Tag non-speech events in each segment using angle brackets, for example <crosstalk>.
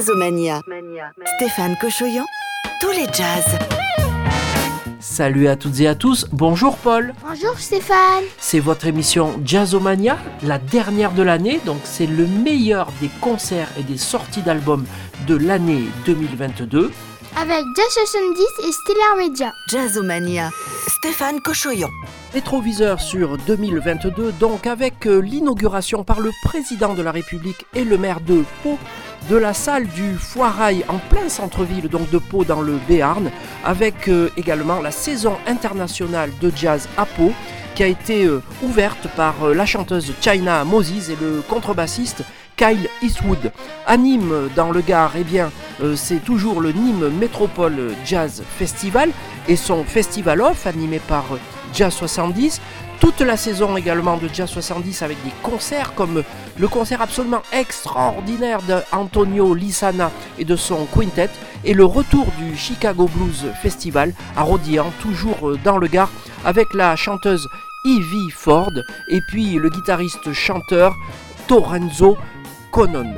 Jazzomania. Stéphane Cochoyan, tous les jazz. Salut à toutes et à tous, bonjour Paul. Bonjour Stéphane. C'est votre émission Jazzomania, la dernière de l'année, donc c'est le meilleur des concerts et des sorties d'albums de l'année 2022. Avec Jazz 70 et Stellar Media. Jazzomania. Stéphane Cochoyan. Rétroviseur sur 2022, donc avec euh, l'inauguration par le président de la République et le maire de Pau de la salle du Foirail en plein centre-ville donc de Pau dans le Béarn, avec euh, également la saison internationale de jazz à Pau qui a été euh, ouverte par la chanteuse China Moses et le contrebassiste Kyle Eastwood. À Nîmes, dans le Gard, eh bien, c'est toujours le Nîmes Métropole Jazz Festival et son festival off animé par Jazz 70. Toute la saison également de Jazz 70 avec des concerts comme le concert absolument extraordinaire d'Antonio Lissana et de son quintet et le retour du Chicago Blues Festival à Rodian, toujours dans le Gard, avec la chanteuse Ivy Ford et puis le guitariste chanteur Torenzo Conon.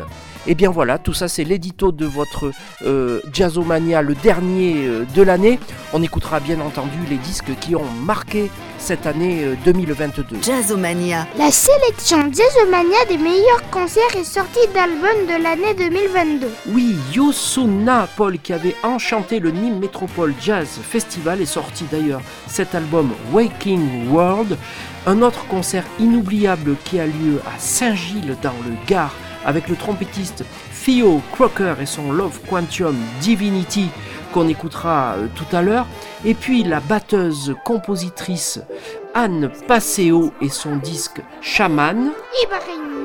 Et bien voilà, tout ça c'est l'édito de votre euh, Jazzomania, le dernier euh, de l'année. On écoutera bien entendu les disques qui ont marqué cette année 2022. Euh, Jazzomania. La sélection Jazzomania des meilleurs concerts et sorties d'albums de l'année 2022. Oui, Yosuna Paul qui avait enchanté le Nîmes Métropole Jazz Festival est sorti d'ailleurs cet album Waking World. Un autre concert inoubliable qui a lieu à Saint-Gilles dans le Gard avec le trompettiste Theo Crocker et son Love Quantum Divinity qu'on écoutera euh, tout à l'heure, et puis la batteuse compositrice Anne Passeo et son disque Shaman,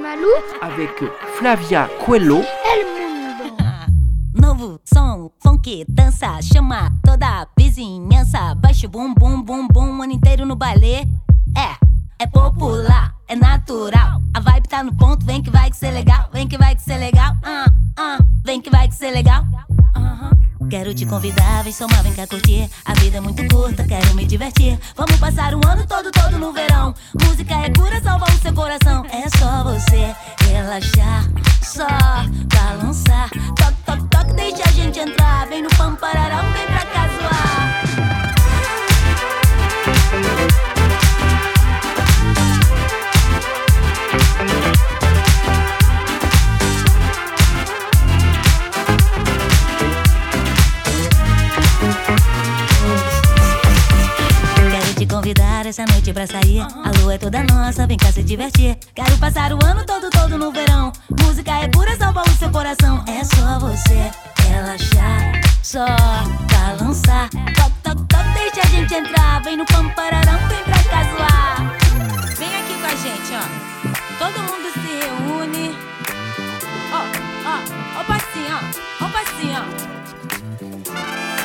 Malou avec Flavia Coelho, El Mundo. <laughs> Novo som, funk, dança, chama toda a vizinhança. Baixa o bum bum bum bum ano inteiro no balé. É, é popular, é natural. A vibe tá no ponto, vem que vai que ser legal, vem que vai que ser legal. Uh, uh, vem que vai que ser legal. Quero te convidar, vem somar, vem cá curtir. A vida é muito curta, quero me divertir. Vamos passar o ano todo, todo no verão. Música é cura, salva o seu coração. É só você relaxar, só balançar. Toque, toque, toque, deixa a gente entrar. Vem no pampararão, vem pra cá zoar. Convidar essa noite pra sair. A lua é toda nossa, vem cá se divertir. Quero passar o ano todo, todo no verão. Música é pura, salva o seu coração. É só você relaxar, só balançar. Toc, toc, toc, deixa a gente entrar. Vem no pampararão, vem pra casuar. Vem aqui com a gente, ó. Todo mundo se reúne. Ó, ó, ó, passinho, ó. Ó, passinho, ó.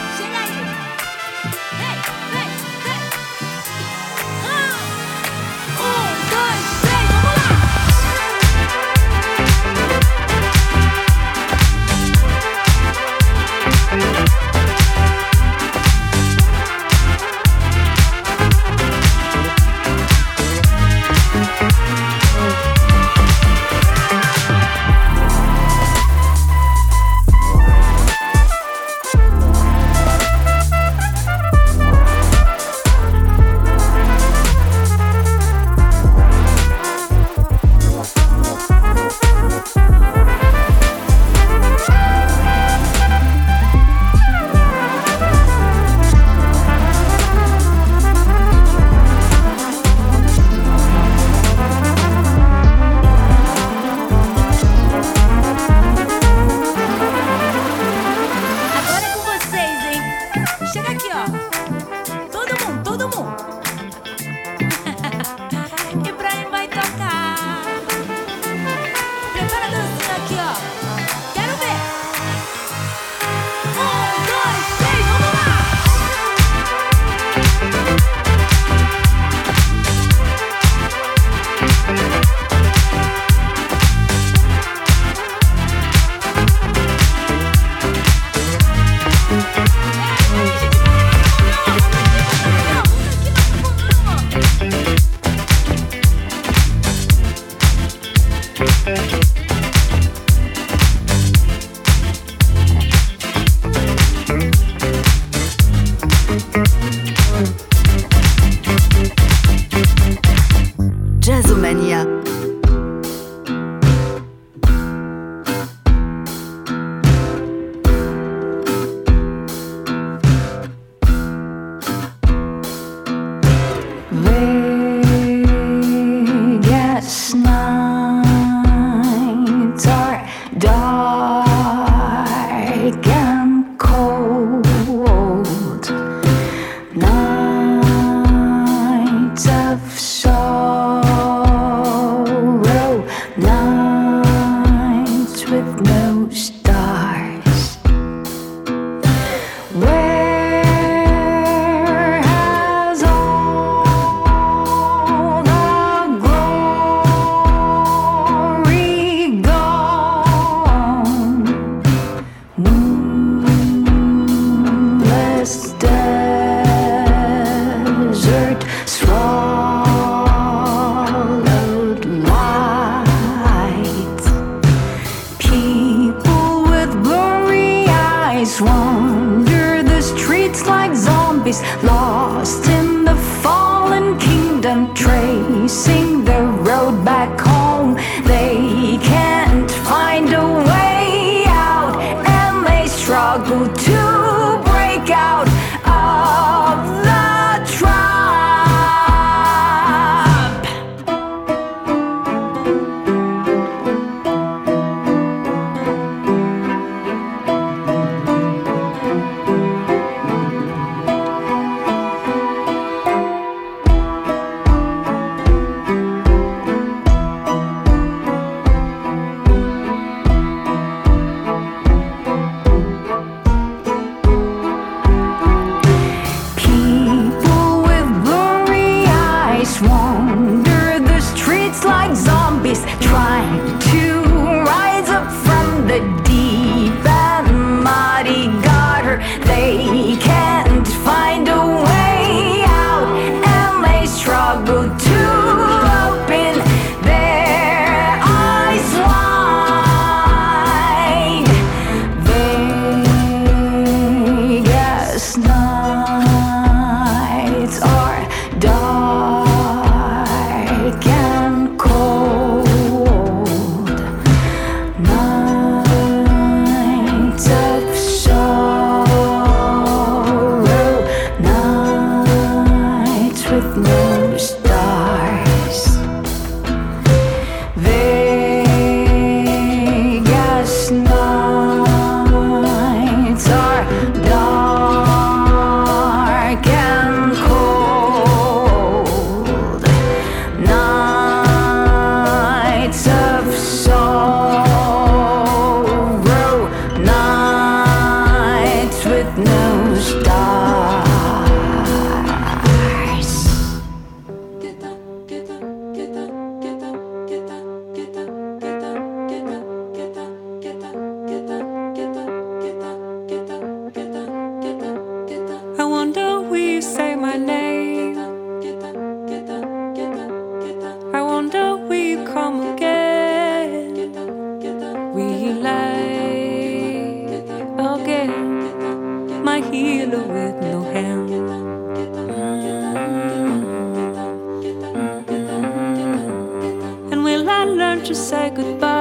say goodbye.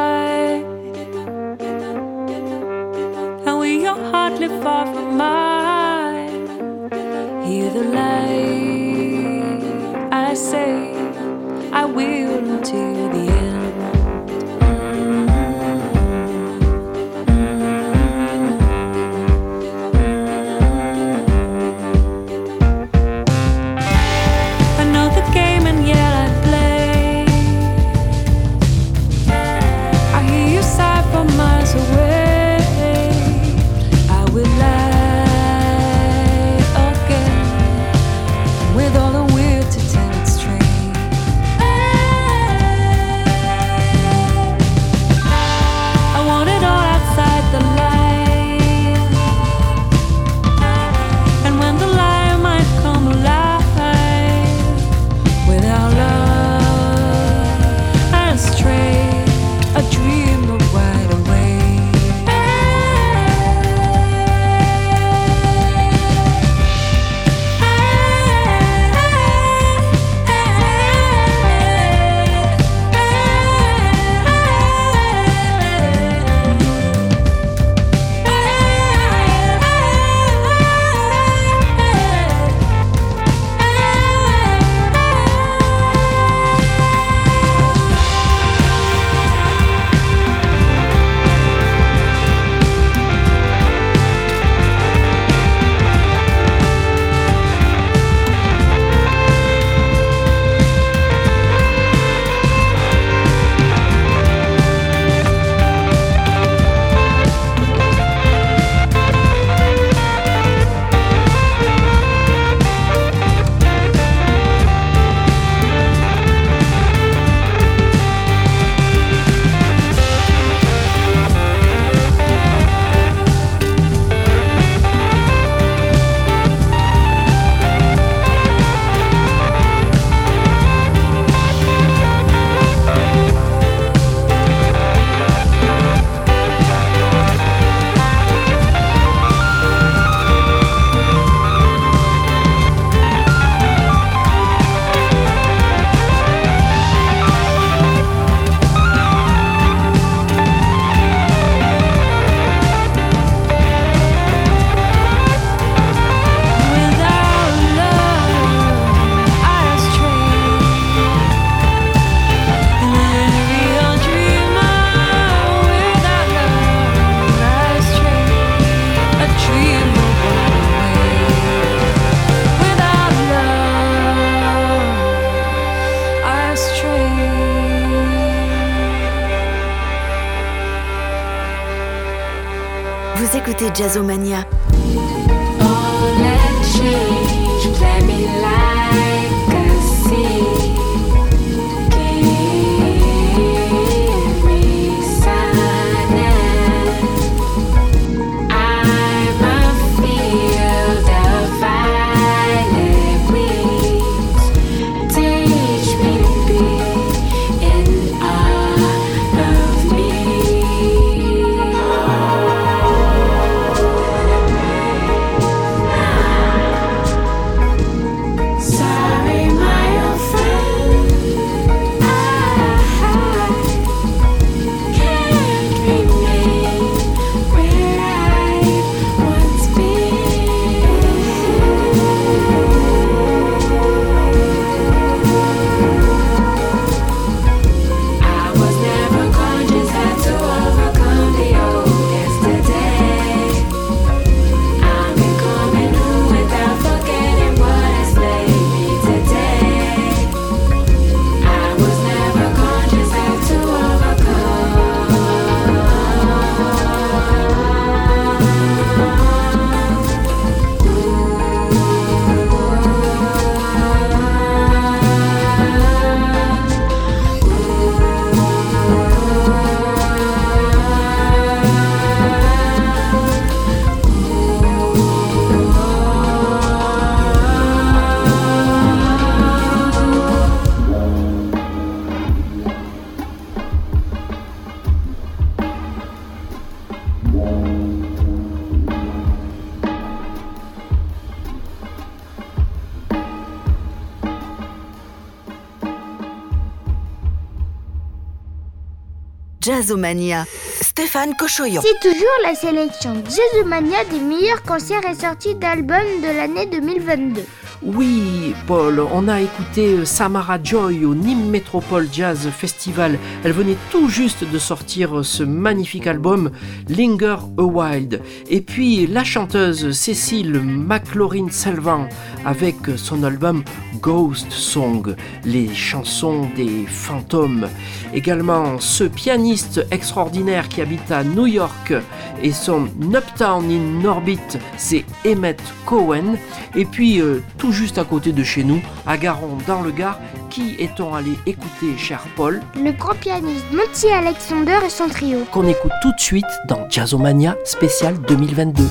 Stéphane Cochoyon. C'est toujours la sélection Jazzomania des meilleurs concerts et sorties d'albums de l'année 2022. Oui, Paul, on a écouté euh, Samara Joy au Nîmes Métropole Jazz Festival. Elle venait tout juste de sortir euh, ce magnifique album Linger a Wild. Et puis la chanteuse Cécile McLaurin Selvin avec son album Ghost Song, les chansons des fantômes. Également ce pianiste extraordinaire qui habite à New York et son Uptown in Orbit, c'est Emmett Cohen. Et puis euh, tout juste à côté de chez nous, à Garon dans le Gard, qui est-on allé écouter, cher Paul? Le grand pianiste Monty Alexander et son trio. Qu'on écoute tout de suite dans Jazzomania spécial 2022.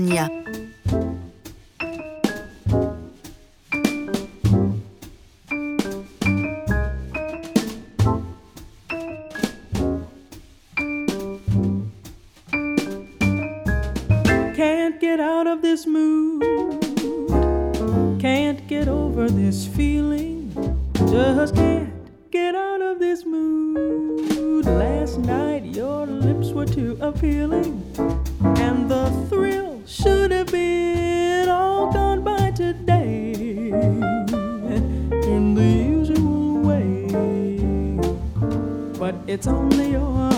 Jazzomania. It's only your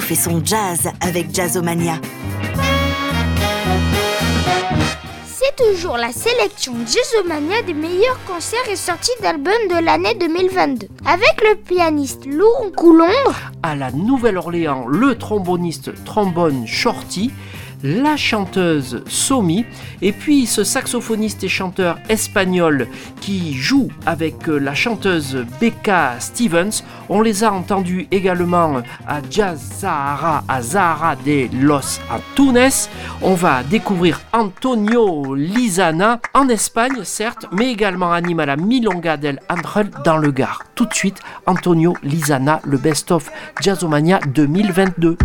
fait son jazz avec Jazzomania. C'est toujours la sélection Jazzomania des meilleurs concerts et sorties d'albums de l'année 2022. Avec le pianiste Lou Coulondre. À la Nouvelle-Orléans, le tromboniste trombone Shorty la chanteuse Somi, et puis ce saxophoniste et chanteur espagnol qui joue avec euh, la chanteuse Becca Stevens. On les a entendus également à Jazz à Zahara de los Antunes. On va découvrir Antonio Lizana en Espagne, certes, mais également anime à la Milonga del Angel dans le Gard. Tout de suite, Antonio Lizana, le best-of Jazzomania 2022.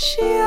She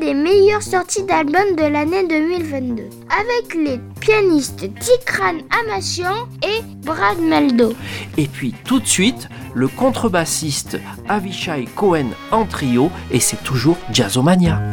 Des meilleures sorties d'albums de l'année 2022. Avec les pianistes Tikran Amassian et Brad Meldo. Et puis tout de suite, le contrebassiste Avishai Cohen en trio, et c'est toujours Jazzomania.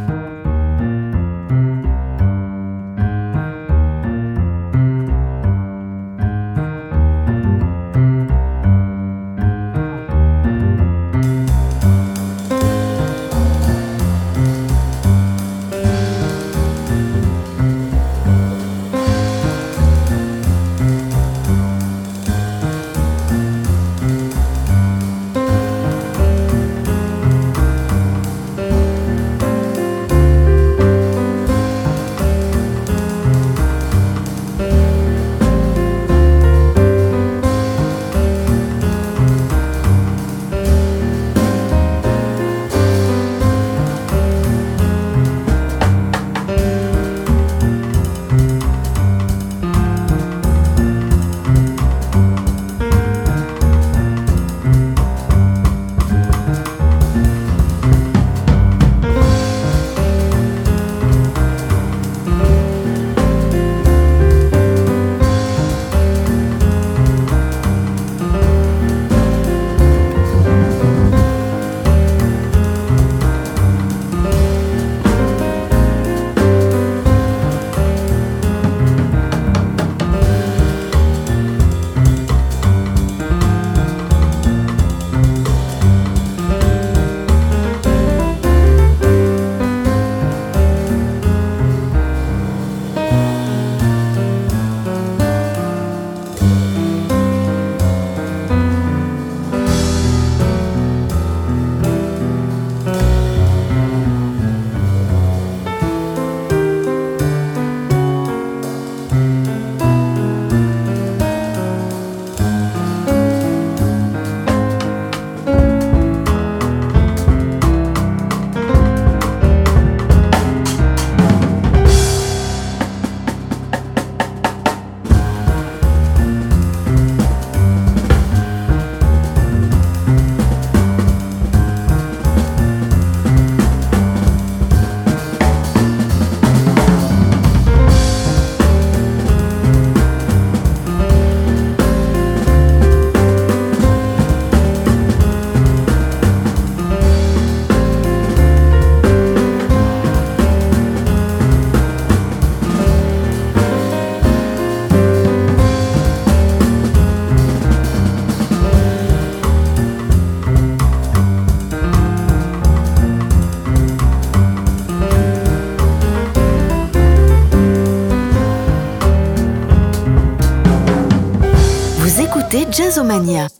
Jazzomania.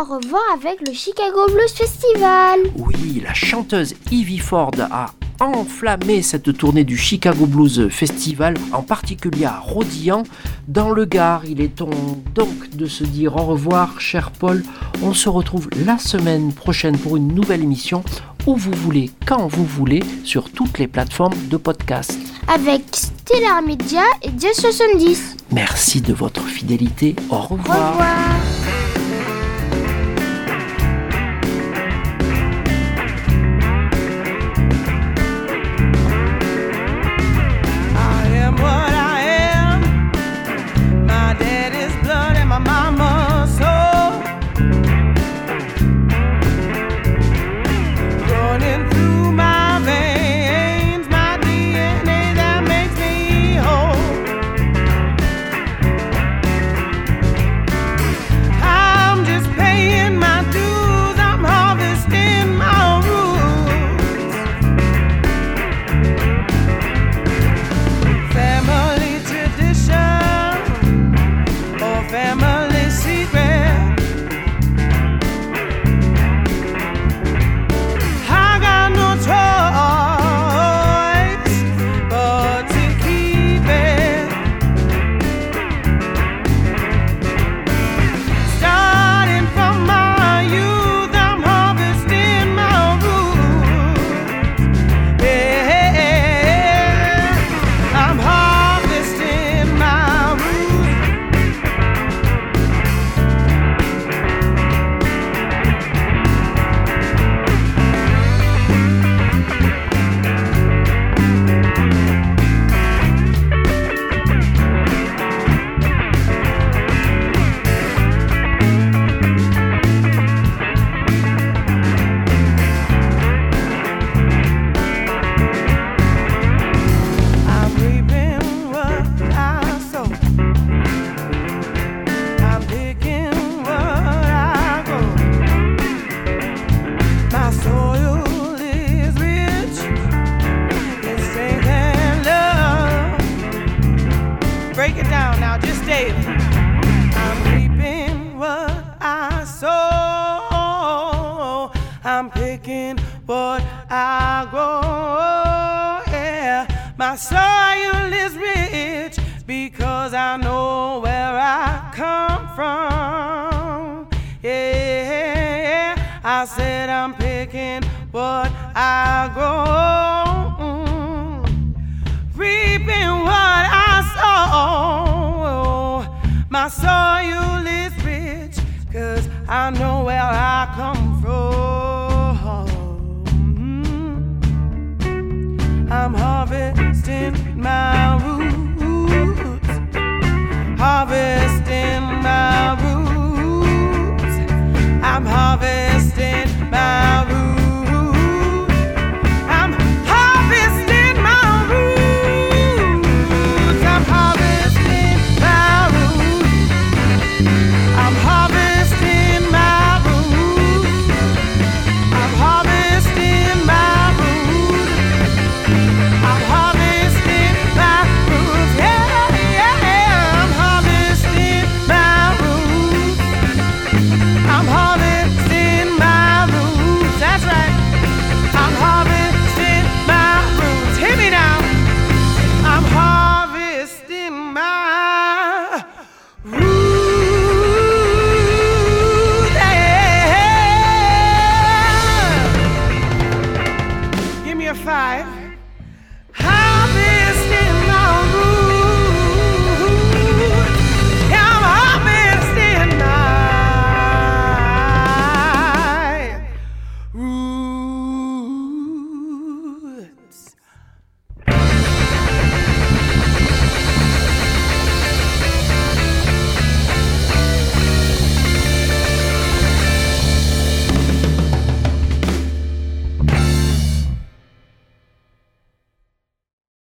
Au revoir avec le Chicago Blues Festival. Oui, la chanteuse Ivy Ford a enflammé cette tournée du Chicago Blues Festival, en particulier à Rodillan, dans le Gard. Il est temps donc de se dire au revoir, cher Paul. On se retrouve la semaine prochaine pour une nouvelle émission où vous voulez, quand vous voulez, sur toutes les plateformes de podcast. Avec Stellar Media et Jazz 70. Merci de votre fidélité. Au Au revoir. I'll grow, reaping what I sow. My soil is rich, cause I know where I come from.